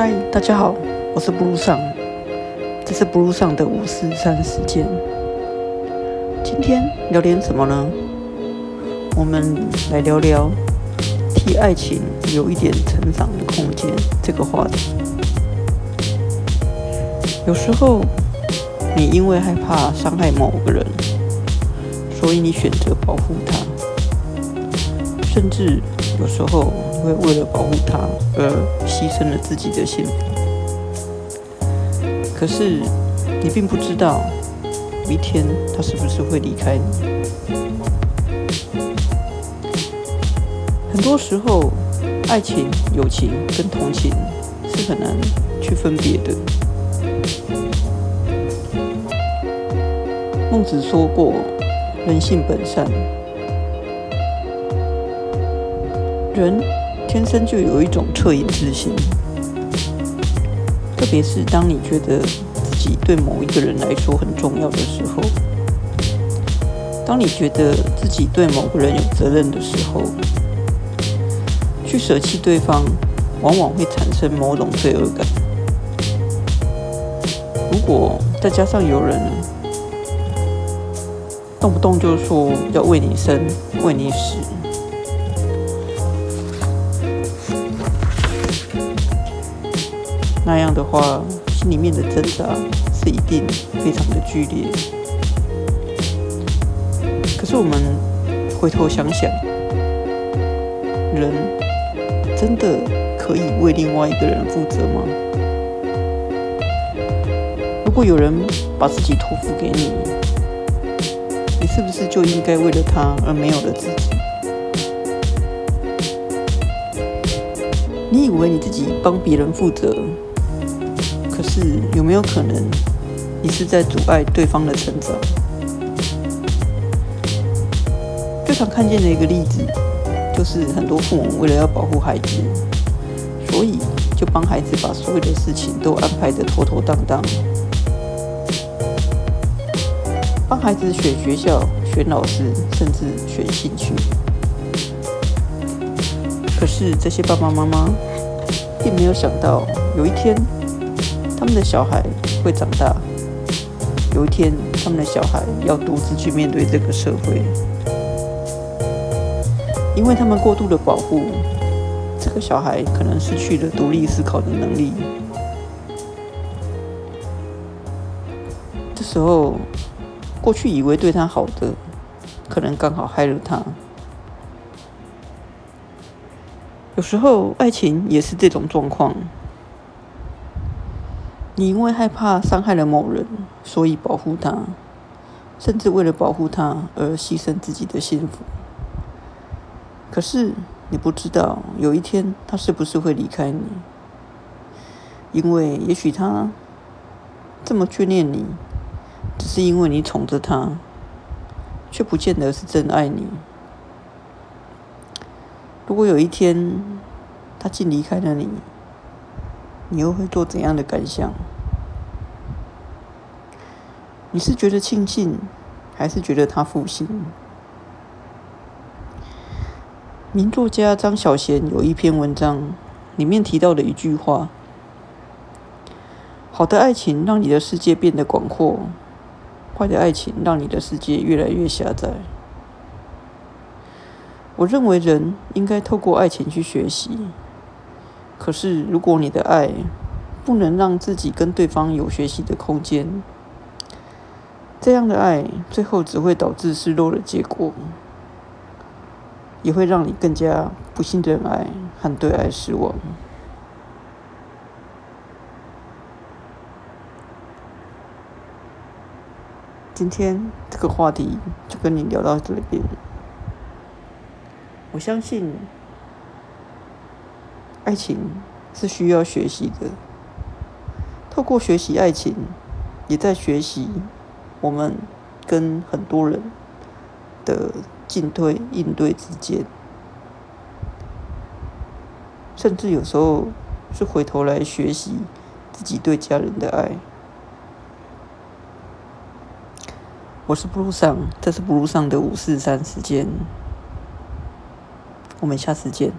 嗨，大家好，我是布鲁上，这是布鲁上的五四三时间。今天聊点什么呢？我们来聊聊替爱情有一点成长的空间这个话题。有时候，你因为害怕伤害某个人，所以你选择保护他，甚至有时候会为了保护他而牺牲了自己的幸福。可是，你并不知道，有一天他是不是会离开你。很多时候，爱情、友情跟同情是很难去分别的。孟子说过：“人性本善，人天生就有一种恻隐之心，特别是当你觉得自己对某一个人来说很重要的时候，当你觉得自己对某个人有责任的时候。”去舍弃对方，往往会产生某种罪恶感。如果再加上有人动不动就说要为你生、为你死，那样的话，心里面的挣扎是一定非常的剧烈。可是我们回头想想，人。真的可以为另外一个人负责吗？如果有人把自己托付给你，你是不是就应该为了他而没有了自己？你以为你自己帮别人负责，是有没有可能你是在阻碍对方的成长？最常看见的一个例子。就是很多父母为了要保护孩子，所以就帮孩子把所有的事情都安排的妥妥当当，帮孩子选学校、选老师，甚至选兴趣。可是这些爸爸妈妈并没有想到，有一天他们的小孩会长大，有一天他们的小孩要独自去面对这个社会。因为他们过度的保护，这个小孩可能失去了独立思考的能力。这时候，过去以为对他好的，可能刚好害了他。有时候，爱情也是这种状况。你因为害怕伤害了某人，所以保护他，甚至为了保护他而牺牲自己的幸福。可是你不知道，有一天他是不是会离开你？因为也许他这么眷恋你，只是因为你宠着他，却不见得是真爱你。如果有一天他竟离开了你，你又会做怎样的感想？你是觉得庆幸，还是觉得他负心？名作家张小娴有一篇文章，里面提到的一句话：“好的爱情让你的世界变得广阔，坏的爱情让你的世界越来越狭窄。”我认为人应该透过爱情去学习。可是，如果你的爱不能让自己跟对方有学习的空间，这样的爱最后只会导致失落的结果。也会让你更加不信任爱和对爱失望。今天这个话题就跟你聊到这边。我相信，爱情是需要学习的。透过学习爱情，也在学习我们跟很多人的。进退应对之间，甚至有时候是回头来学习自己对家人的爱。我是布鲁上，这是布鲁上的五四三时间，我们下次见。